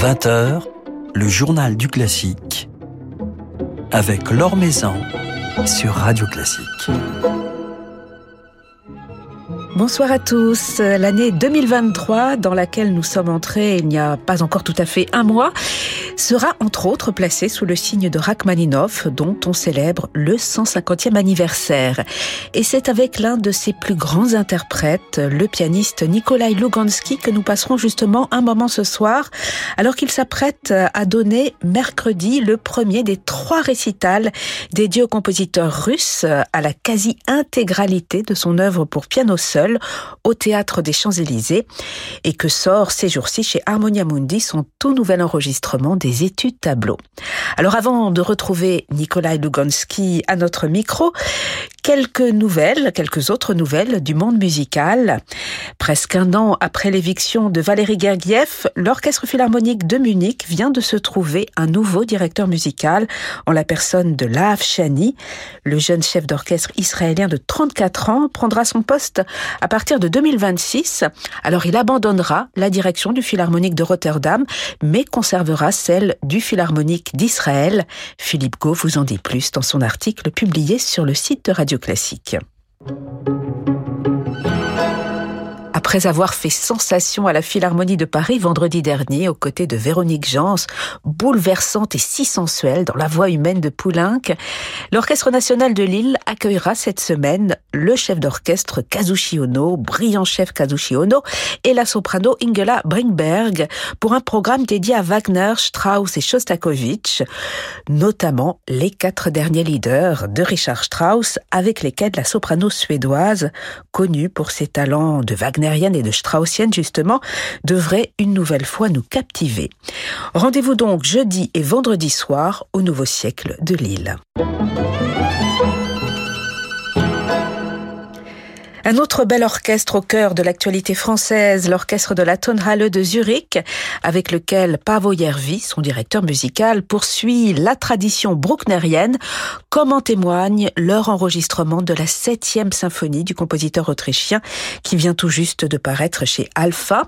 20h, le journal du classique avec Laure Maison sur Radio Classique. Bonsoir à tous. L'année 2023 dans laquelle nous sommes entrés il n'y a pas encore tout à fait un mois sera entre autres placée sous le signe de Rachmaninoff dont on célèbre le 150e anniversaire. Et c'est avec l'un de ses plus grands interprètes, le pianiste Nikolai Lugansky, que nous passerons justement un moment ce soir alors qu'il s'apprête à donner mercredi le premier des trois récitals dédiés au compositeur russe à la quasi-intégralité de son œuvre pour piano seul au théâtre des Champs-Élysées et que sort ces jours-ci chez Harmonia Mundi son tout nouvel enregistrement des études tableaux. Alors avant de retrouver Nikolai Lugansky à notre micro, quelques nouvelles, quelques autres nouvelles du monde musical. Presque un an après l'éviction de Valérie Gergiev, l'Orchestre Philharmonique de Munich vient de se trouver un nouveau directeur musical en la personne de Laaf Shani. Le jeune chef d'orchestre israélien de 34 ans prendra son poste à partir de 2026. Alors il abandonnera la direction du Philharmonique de Rotterdam, mais conservera celle du Philharmonique d'Israël. Philippe Gau vous en dit plus dans son article publié sur le site de Radio Classique. Après avoir fait sensation à la Philharmonie de Paris vendredi dernier aux côtés de Véronique Jans, bouleversante et si sensuelle dans la voix humaine de Poulenc, l'Orchestre national de Lille accueillera cette semaine le chef d'orchestre Kazushi Ono, brillant chef Kazushi Ono, et la soprano Ingela Brinkberg pour un programme dédié à Wagner, Strauss et Shostakovich, notamment les quatre derniers leaders de Richard Strauss avec lesquels la soprano suédoise, connue pour ses talents de Wagner et de Straussienne justement, devrait une nouvelle fois nous captiver. Rendez-vous donc jeudi et vendredi soir au Nouveau Siècle de Lille. Un autre bel orchestre au cœur de l'actualité française, l'orchestre de la Tonhalle de Zurich, avec lequel Pavo Järvi, son directeur musical, poursuit la tradition brucknerienne, comme en témoigne leur enregistrement de la septième symphonie du compositeur autrichien qui vient tout juste de paraître chez Alpha.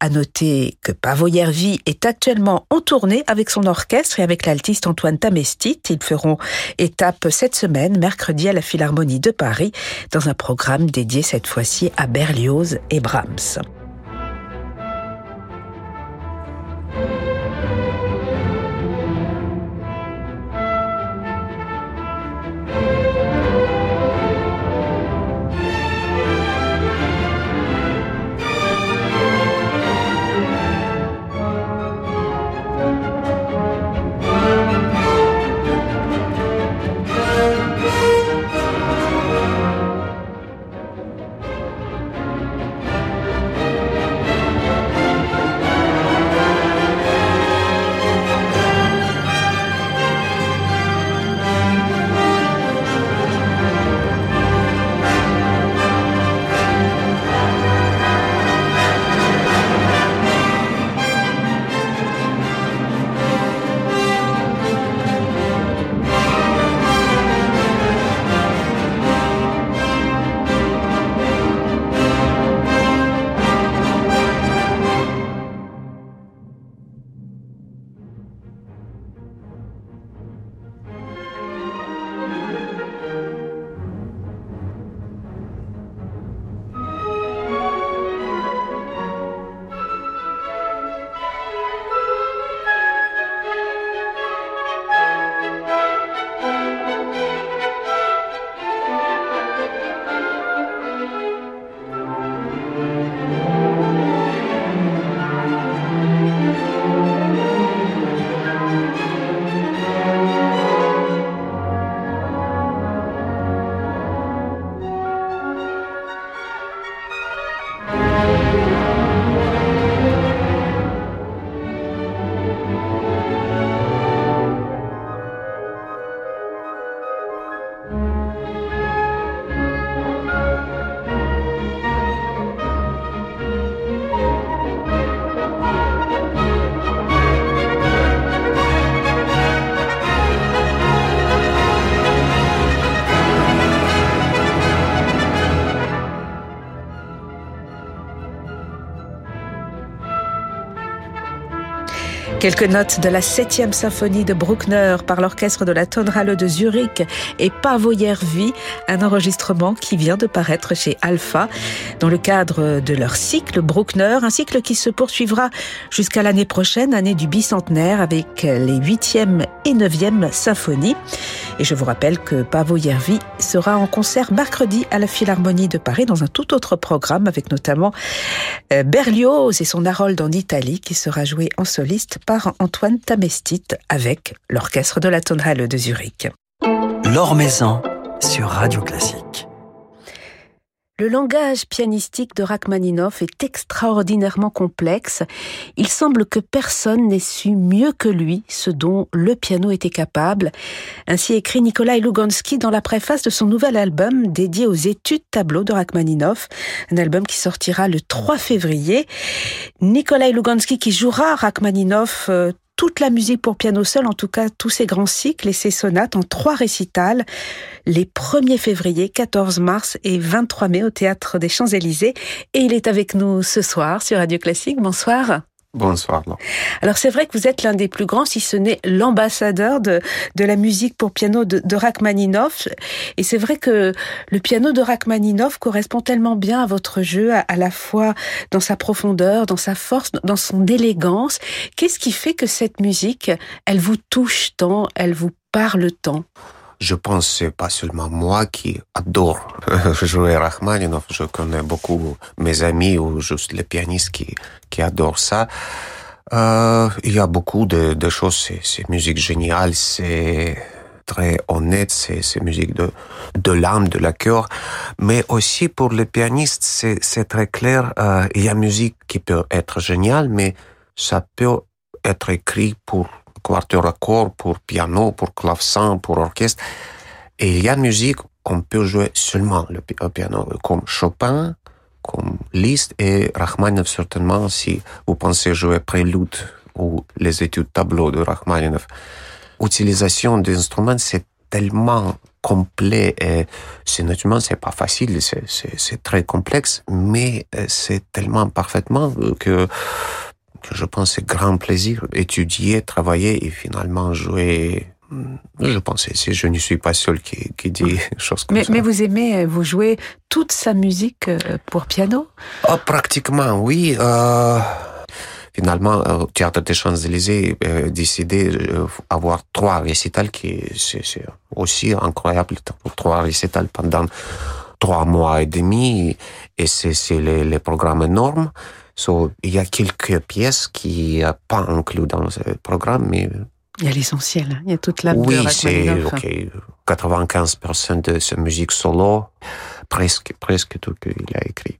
À noter que Pavo Järvi est actuellement en tournée avec son orchestre et avec l'altiste Antoine Tamestit. Ils feront étape cette semaine, mercredi à la Philharmonie de Paris, dans un programme dédié cette fois-ci à Berlioz et Brahms. Quelques notes de la septième symphonie de Bruckner par l'orchestre de la Tonhalle de Zurich et Pavo Järvi, un enregistrement qui vient de paraître chez Alpha dans le cadre de leur cycle Bruckner, un cycle qui se poursuivra jusqu'à l'année prochaine, année du bicentenaire avec les huitième et neuvième symphonies. Et je vous rappelle que Pavo Järvi sera en concert mercredi à la Philharmonie de Paris dans un tout autre programme avec notamment euh, Berlioz et son Harold en Italie qui sera joué en soliste par Antoine Tamestit avec l'orchestre de la Tonhalle de Zurich. L'Or Maison sur Radio Classique. Le langage pianistique de Rachmaninoff est extraordinairement complexe. Il semble que personne n'ait su mieux que lui ce dont le piano était capable. Ainsi écrit Nikolai Lugansky dans la préface de son nouvel album dédié aux études tableaux de Rachmaninoff, un album qui sortira le 3 février. Nikolai Lugansky qui jouera Rachmaninoff euh, toute la musique pour piano seul, en tout cas tous ces grands cycles et ces sonates en trois récitals, les 1er février, 14 mars et 23 mai au Théâtre des Champs-Élysées. Et il est avec nous ce soir sur Radio Classique. Bonsoir. Bonsoir. Alors c'est vrai que vous êtes l'un des plus grands, si ce n'est l'ambassadeur de, de la musique pour piano de, de Rachmaninoff. Et c'est vrai que le piano de Rachmaninoff correspond tellement bien à votre jeu, à, à, la fois dans sa profondeur, dans sa force, dans son élégance. Qu'est-ce qui fait que cette musique, elle vous touche tant, elle vous parle tant? Je pense c'est pas seulement moi qui adore jouer Rachmaninoff. Je connais beaucoup mes amis ou juste les pianistes qui, adorent ça. Euh, il y a beaucoup de, de choses. C'est musique géniale, c'est très honnête, c'est musique de, de l'âme, de la cœur. Mais aussi pour les pianistes, c'est très clair. Euh, il y a musique qui peut être géniale, mais ça peut être écrit pour quatuor à pour piano, pour clavecin, pour orchestre. Et il y a une musique qu'on peut jouer seulement le piano, comme Chopin, comme Liszt et Rachmaninoff certainement, si vous pensez jouer Prélude ou les études tableaux de Rachmaninoff. Utilisation d'instruments, c'est tellement complet et c'est naturellement c'est pas facile, c'est très complexe, mais euh, c'est tellement parfaitement que je pense c'est grand plaisir étudier, travailler et finalement jouer. Je pense si je ne suis pas seul qui, qui dit choses comme mais, ça. Mais vous aimez, vous jouez toute sa musique euh, pour piano? Oh, Pratiquement, oui. Euh, finalement, au euh, Théâtre des Champs-Élysées, euh, décidé d'avoir trois récitals qui c'est aussi incroyable. Trois récitals pendant trois mois et demi et c'est les, les programmes énormes. So, il y a quelques pièces qui sont pas incluses dans ce programme, mais il y a l'essentiel, il y a toute la Oui, c'est ok. 95% de sa musique solo, presque, presque tout qu'il a écrit.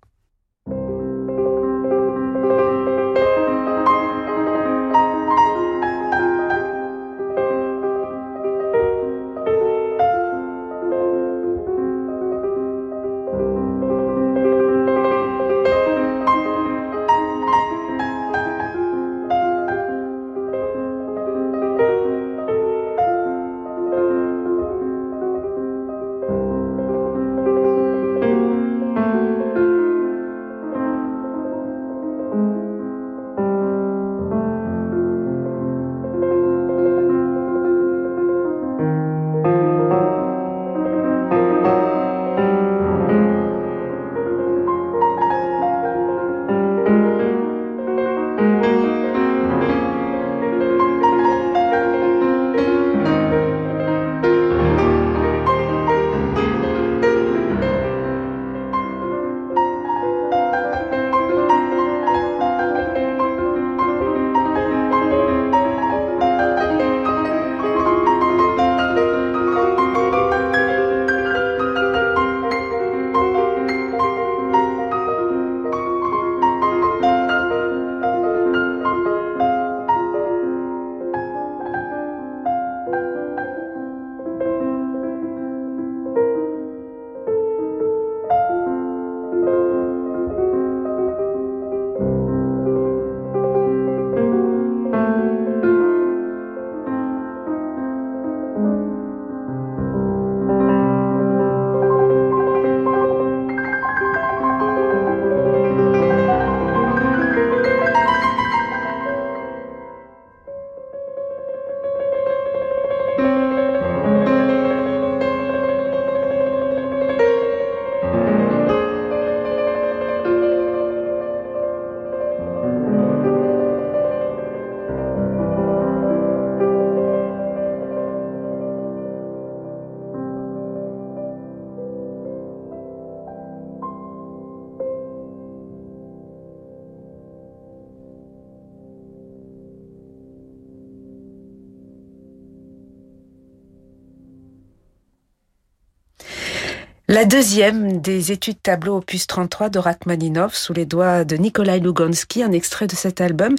La deuxième des études tableau opus 33 de Rachmaninov sous les doigts de Nikolai Lugansky, un extrait de cet album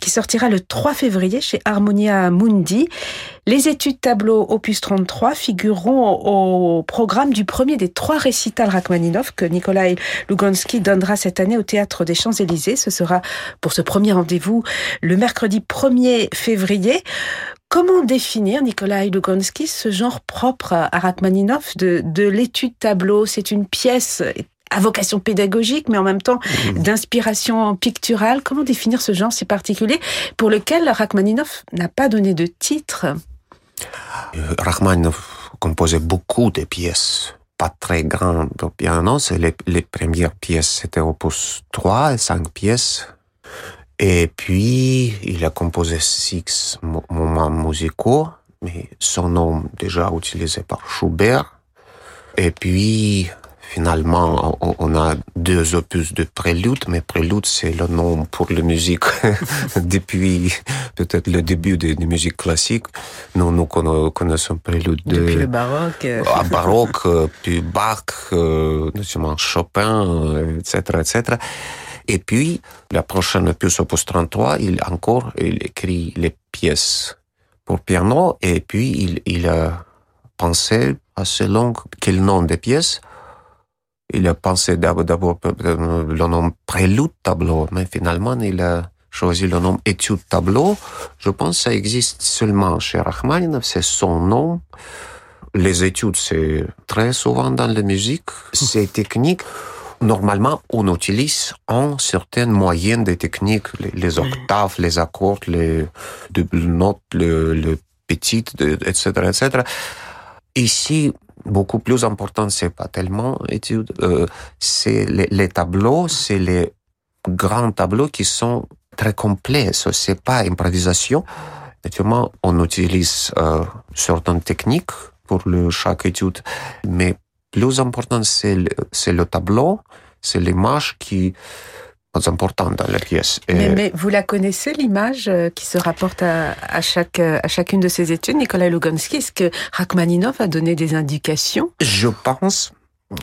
qui sortira le 3 février chez Harmonia Mundi. Les études tableau opus 33 figureront au programme du premier des trois récitals Rachmaninov que Nikolai Lugansky donnera cette année au Théâtre des Champs-Élysées. Ce sera pour ce premier rendez-vous le mercredi 1er février. Comment définir, Nikolai Lugansky, ce genre propre à Rachmaninov de, de l'étude tableau? C'est une pièce à vocation pédagogique, mais en même temps mmh. d'inspiration picturale. Comment définir ce genre si particulier pour lequel Rachmaninov n'a pas donné de titre? Rachmaninov composait beaucoup de pièces pas très grandes au piano. Les, les premières pièces, c'était opus 3 et 5 pièces et puis, il a composé six moments musicaux, mais son nom déjà utilisé par Schubert. Et puis, finalement, on a deux opus de prélude, mais prélude, c'est le nom pour la musique depuis peut-être le début de la musique classique. Nous, nous connaissons prélude de... Depuis le baroque. À baroque, puis Bach, euh, notamment Chopin, etc., etc. Et puis, la prochaine opus opus 33, il encore, il écrit les pièces pour piano, et puis il, il a pensé assez long quel nom des pièces? Il a pensé d'abord le nom prélude tableau, mais finalement il a choisi le nom étude tableau. Je pense que ça existe seulement chez Rachmaninoff, c'est son nom. Les études, c'est très souvent dans la musique, c'est technique. Normalement, on utilise en certaines moyennes des techniques, les, octaves, les accords, les doubles notes, le, le petites, etc., etc. Ici, beaucoup plus important, c'est pas tellement étude, euh, c'est les, les, tableaux, c'est les grands tableaux qui sont très complets. C'est pas improvisation. Naturellement, on utilise euh, certaines techniques pour le, chaque étude, mais plus important, c'est le, c'est le tableau, c'est l'image qui importante dans la pièce. Mais, mais, vous la connaissez, l'image euh, qui se rapporte à, à, chaque, euh, à chacune de ces études, Nicolas Lugansky Est-ce que Rachmaninoff a donné des indications? Je pense,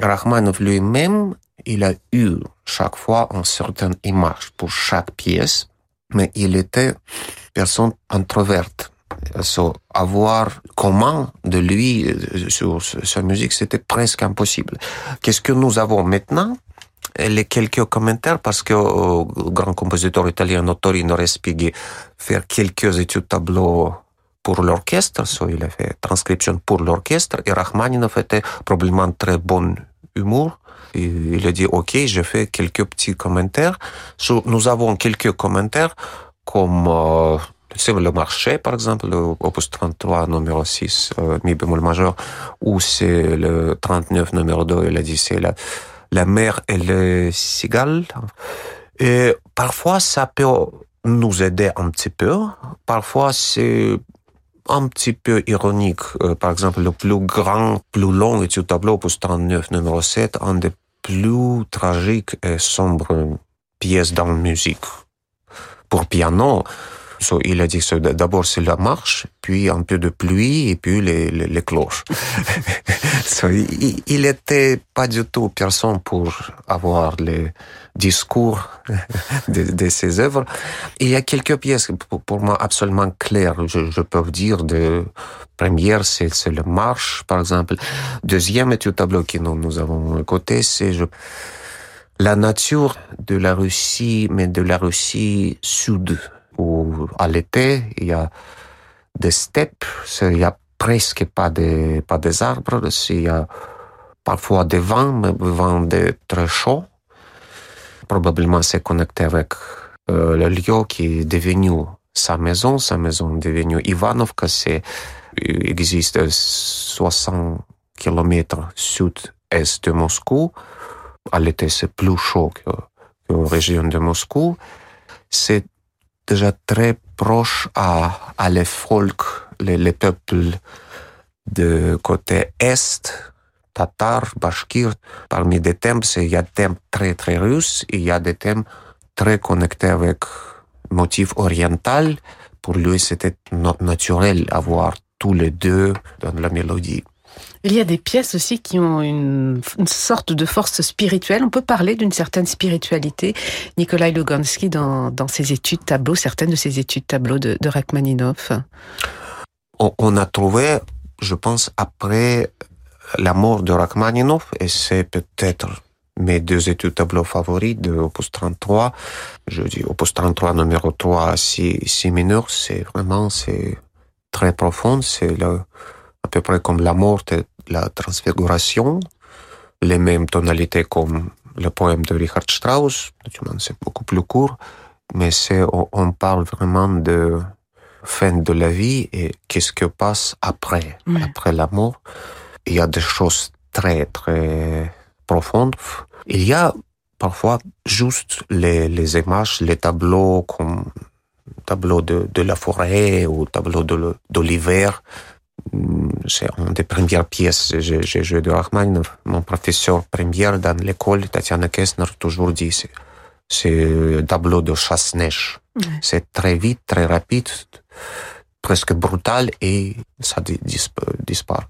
Rachmaninoff lui-même, il a eu chaque fois une certaine image pour chaque pièce, mais il était personne introverte avoir comment de lui euh, sur sa musique, c'était presque impossible. Qu'est-ce que nous avons maintenant? Les quelques commentaires parce que le euh, grand compositeur italien Torino Respighi fait quelques études tableaux pour l'orchestre, so il a fait transcription pour l'orchestre et Rachmaninov était probablement très bon humour. Il a dit ok, je fais quelques petits commentaires. So, nous avons quelques commentaires comme euh, le marché, par exemple, le opus 33, numéro 6, euh, mi bémol majeur, ou c'est le 39, numéro 2, il a dit c'est la, la mer et le cigale. Et parfois, ça peut nous aider un petit peu. Parfois, c'est un petit peu ironique. Euh, par exemple, le plus grand, plus long du tableau, opus 39, numéro 7, un des plus tragiques et sombres pièces dans la musique. Pour piano, So, il a dit que d'abord c'est la marche, puis un peu de pluie et puis les, cloches. so, il, il était pas du tout personne pour avoir les discours de, ses œuvres. il y a quelques pièces pour, moi absolument claires, je, peux dire. De première, c'est le marche, par exemple. Deuxième étude tableau que nous, nous avons écouté, c'est je, la nature de la Russie, mais de la Russie sud où à l'été, il y a des steppes, il y a presque pas de, pas des arbres, il y a parfois des vents, mais des vents de très chauds. Probablement c'est connecté avec euh, le lieu qui est devenu sa maison, sa maison est devenue Ivanovka, c'est, il existe 60 km sud-est de Moscou. À l'été, c'est plus chaud que, que la région de Moscou. C'est déjà très proche à, à les folk, les, les peuples de côté est, tatar, bashkir. Parmi des thèmes, il y a des thèmes très très russes et il y a des thèmes très connectés avec motif oriental. Pour lui, c'était naturel avoir tous les deux dans la mélodie. Il y a des pièces aussi qui ont une, sorte de force spirituelle. On peut parler d'une certaine spiritualité. Nikolai Lugansky, dans, ses études tableaux, certaines de ses études tableaux de, de Rachmaninoff. On, a trouvé, je pense, après la mort de Rachmaninoff, et c'est peut-être mes deux études tableaux favoris de Opus 33. Je dis Opus 33 numéro 3, si, mineur, c'est vraiment, c'est très profond, c'est à peu près comme la mort et la transfiguration, les mêmes tonalités comme le poème de Richard Strauss, c'est beaucoup plus court, mais c'est, on, parle vraiment de fin de la vie et qu'est-ce que passe après, après la mort. Il y a des choses très, très profondes. Il y a parfois juste les, les images, les tableaux comme tableau de, de la forêt ou tableau de, de l'hiver. C'est une des premières pièces. J'ai joué de Rachmaninoff. Mon professeur première dans l'école, Tatiana Kessner, toujours dit c'est tableau de chasse-neige. C'est très vite, très rapide, presque brutal et ça disparaît.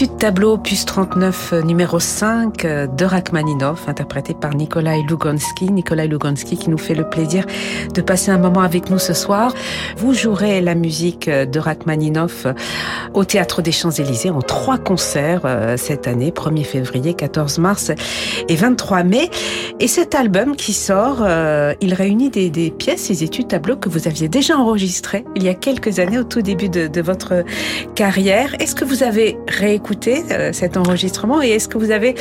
L'étude tableau opus 39 euh, numéro 5 euh, de Rachmaninoff interprété par Nikolai Lugansky. Nikolai Lugansky qui nous fait le plaisir de passer un moment avec nous ce soir. Vous jouerez la musique euh, de Rachmaninoff au Théâtre des Champs-Élysées en trois concerts cette année, 1er février, 14 mars et 23 mai. Et cet album qui sort, il réunit des, des, pièces, ces études tableaux que vous aviez déjà enregistrées il y a quelques années au tout début de, de votre carrière. Est-ce que vous avez écouter euh, cet enregistrement et est-ce que vous avez,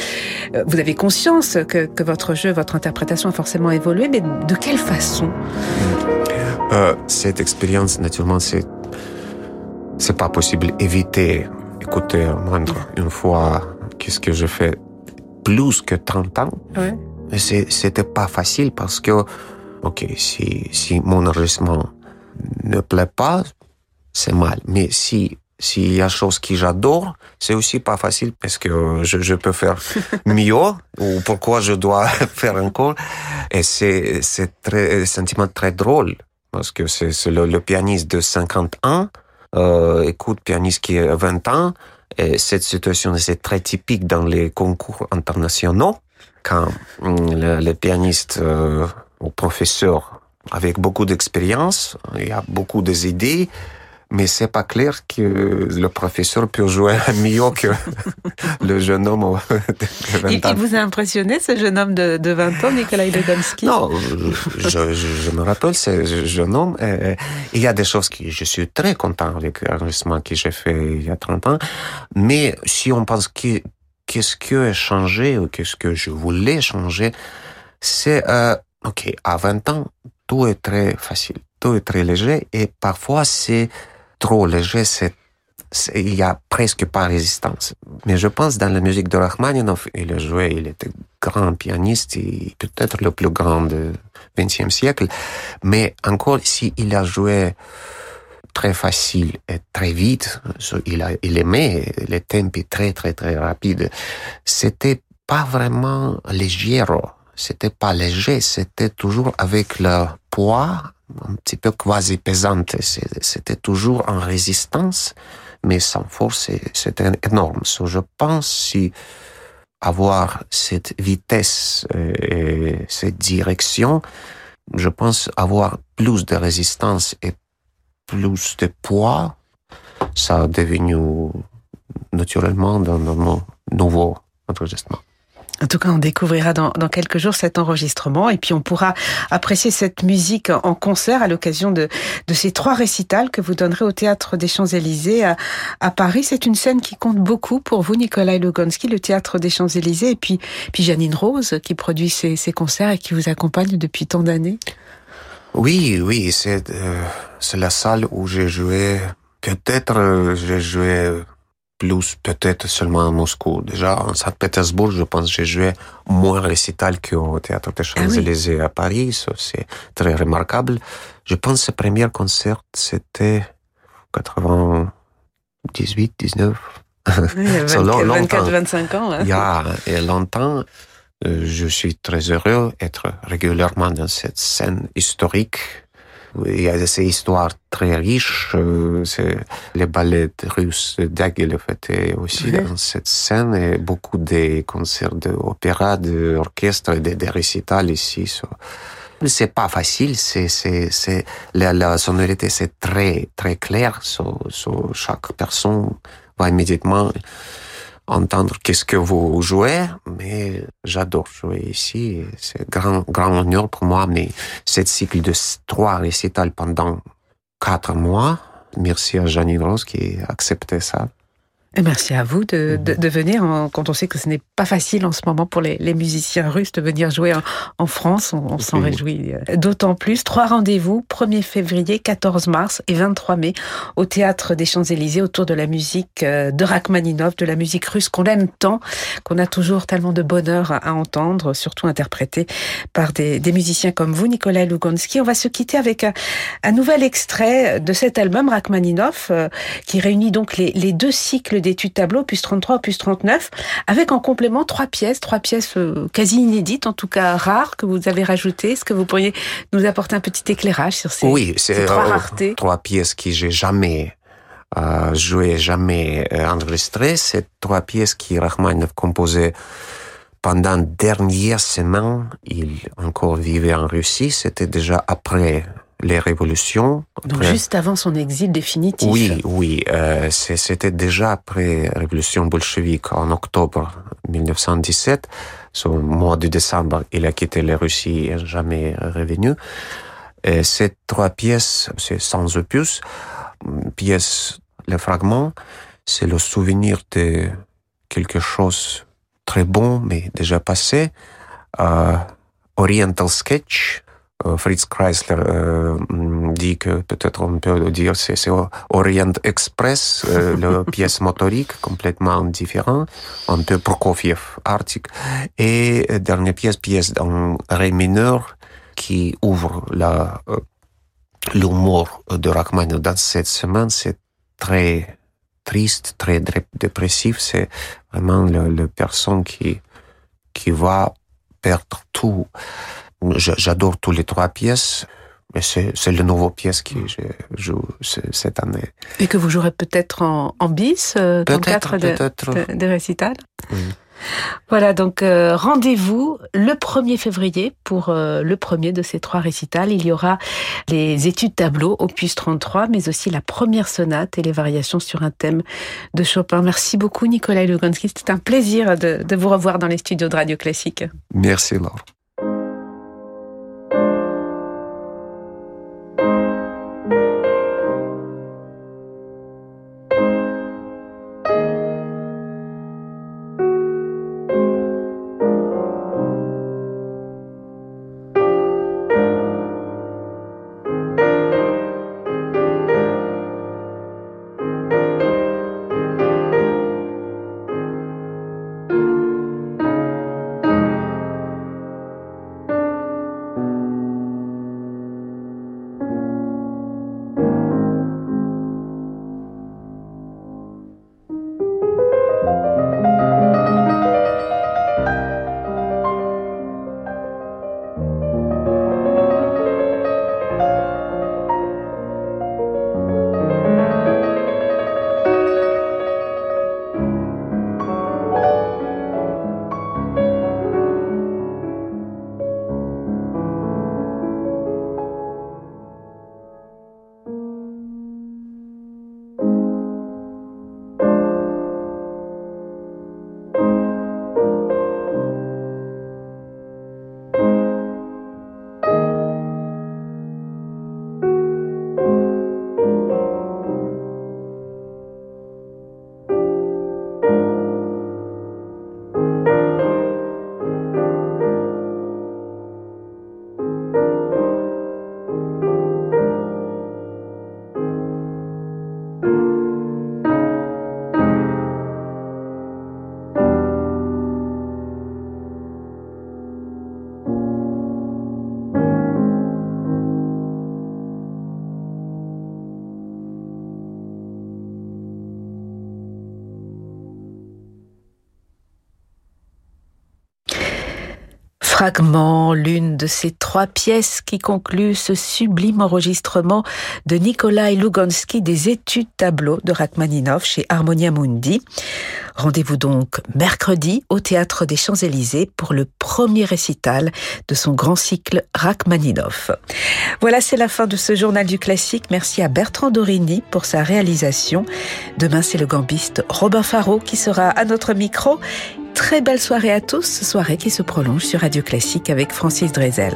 euh, vous avez conscience que, que, votre jeu, votre interprétation a forcément évolué, mais de quelle façon? Euh, Cette expérience, naturellement, c'est c'est pas possible éviter écouter moindre une fois qu'est-ce que je fais? Plus que 30 ans? Ouais. C'était pas facile parce que, ok, si, si mon enregistrement ne plaît pas, c'est mal. Mais si s'il y a chose que j'adore, c'est aussi pas facile parce que je, je peux faire mieux ou pourquoi je dois faire encore. Et c'est, c'est très, un sentiment très drôle parce que c'est, le, le, pianiste de 50 ans, euh, écoute pianiste qui a 20 ans. Et cette situation, c'est très typique dans les concours internationaux quand hum, le, le pianiste euh, ou professeur avec beaucoup d'expérience, il y a beaucoup d'idées, mais c'est pas clair que le professeur peut jouer mieux que le jeune homme de 20 ans. Il vous a impressionné, ce jeune homme de, de 20 ans, Nikolai Lugansky Non, je, je, je, me rappelle ce jeune homme. il y a des choses que je suis très content avec l'enregistrement que j'ai fait il y a 30 ans, mais si on pense que qu'est-ce que a changé ou qu'est-ce que je voulais changer, c'est, euh, ok, à 20 ans, tout est très facile, tout est très léger et parfois c'est trop léger, c'est il y a presque pas résistance. Mais je pense dans la musique de Rachmaninoff, il a joué, il était grand pianiste et peut-être le plus grand du XXe siècle. Mais encore, si il a joué très facile et très vite, il, a, il aimait les tempos très très très rapides. C'était pas vraiment léger. C'était pas léger, c'était toujours avec le poids un petit peu quasi pesante. C'était toujours en résistance, mais sans force, c'était énorme. je pense si avoir cette vitesse et cette direction, je pense avoir plus de résistance et plus de poids, ça a devenu naturellement dans mon nouveau enregistrement. En tout cas, on découvrira dans, dans, quelques jours cet enregistrement et puis on pourra apprécier cette musique en concert à l'occasion de, de ces trois récitals que vous donnerez au Théâtre des Champs-Élysées à, à, Paris. C'est une scène qui compte beaucoup pour vous, Nikolai Lugansky, le Théâtre des Champs-Élysées et puis, puis Janine Rose qui produit ces, ces concerts et qui vous accompagne depuis tant d'années. Oui, oui, c'est euh, la salle où j'ai joué. Peut-être euh, j'ai joué plus peut-être seulement à Moscou. Déjà, en Saint-Pétersbourg, je pense que j'ai joué moins récital qu'au Théâtre des Champs-Élysées à Paris. C'est très remarquable. Je pense que ce premier concert, c'était 98, 19. Oui, 24-25 ans. Hein. Il y a longtemps, euh, je suis très heureux d'être régulièrement dans cette scène historique il y a ces histoires très riches. Euh, c'est les ballets russes d'Agile fait aussi dans cette scène et beaucoup des concerts d'opéra, d'orchestre et des récitals ici. So. C'est pas facile, c'est, c'est, c'est, la, la sonorité c'est très, très clair. Chaque personne va immédiatement entendre qu'est-ce que vous jouez, mais j'adore jouer ici. C'est grand, grand honneur pour moi, mais cette cycle de trois récitals pendant quatre mois, merci à Janine Rose qui a accepté ça. Et merci à vous de, de, de, venir quand on sait que ce n'est pas facile en ce moment pour les, les musiciens russes de venir jouer en, en France. On, on s'en réjouit euh, d'autant plus. Trois rendez-vous, 1er février, 14 mars et 23 mai au Théâtre des Champs-Élysées autour de la musique euh, de Rachmaninov, de la musique russe qu'on aime tant, qu'on a toujours tellement de bonheur à, entendre, surtout interprétée par des, des, musiciens comme vous, Nicolas Lugansky. On va se quitter avec un, un nouvel extrait de cet album Rachmaninov euh, qui réunit donc les, les deux cycles d'études tableau, plus 33, plus 39, avec en complément trois pièces, trois pièces euh, quasi inédites, en tout cas rares, que vous avez rajoutées. Est-ce que vous pourriez nous apporter un petit éclairage sur ces, oui, ces trois euh, raretés Trois pièces que j'ai jamais euh, jouées, jamais enregistrées. Ces trois pièces qui Rachmaninoff composait pendant dernière semaine, il encore vivait en Russie. C'était déjà après les révolutions. Donc juste avant son exil définitif. Oui, oui. Euh, C'était déjà après la révolution bolchevique en octobre 1917. Au mois de décembre, il a quitté la Russie et jamais revenu. Et ces trois pièces, c'est sans opus. Pièce, le fragment, c'est le souvenir de quelque chose très bon, mais déjà passé. Euh, Oriental Sketch, Fritz Chrysler euh, dit que peut-être on peut dire c'est c'est Orient Express, euh, la pièce motorique complètement différente, un peu Prokofiev, Arctic, et dernière pièce, pièce en ré mineur qui ouvre la l'humour de Rachmaninoff dans cette semaine, c'est très triste, très dépressif, c'est vraiment le, le personne qui qui va perdre tout. J'adore tous les trois pièces. Mais c'est le nouveau pièce que je joue cette année. Et que vous jouerez peut-être en, en, bis euh, dans le cadre de, de, de récital oui. Voilà, donc euh, rendez-vous le 1er février pour euh, le premier de ces trois récitals. Il y aura les études tableau, opus 33, mais aussi la première sonate et les variations sur un thème de Chopin. Merci beaucoup Nicolas Luganski, c'était un plaisir de, de vous revoir dans les studios de Radio Classique. Merci Laure. Fragment, l'une de ces trois pièces qui concluent ce sublime enregistrement de Nikolai Lugansky des études tableaux de Rachmaninoff chez Harmonia Mundi. Rendez-vous donc mercredi au Théâtre des Champs-Élysées pour le premier récital de son grand cycle Rachmaninoff. Voilà, c'est la fin de ce journal du classique. Merci à Bertrand Dorini pour sa réalisation. Demain, c'est le gambiste Robin Faro qui sera à notre micro très belle soirée à tous, soirée qui se prolonge sur Radio Classique avec Francis Drezel.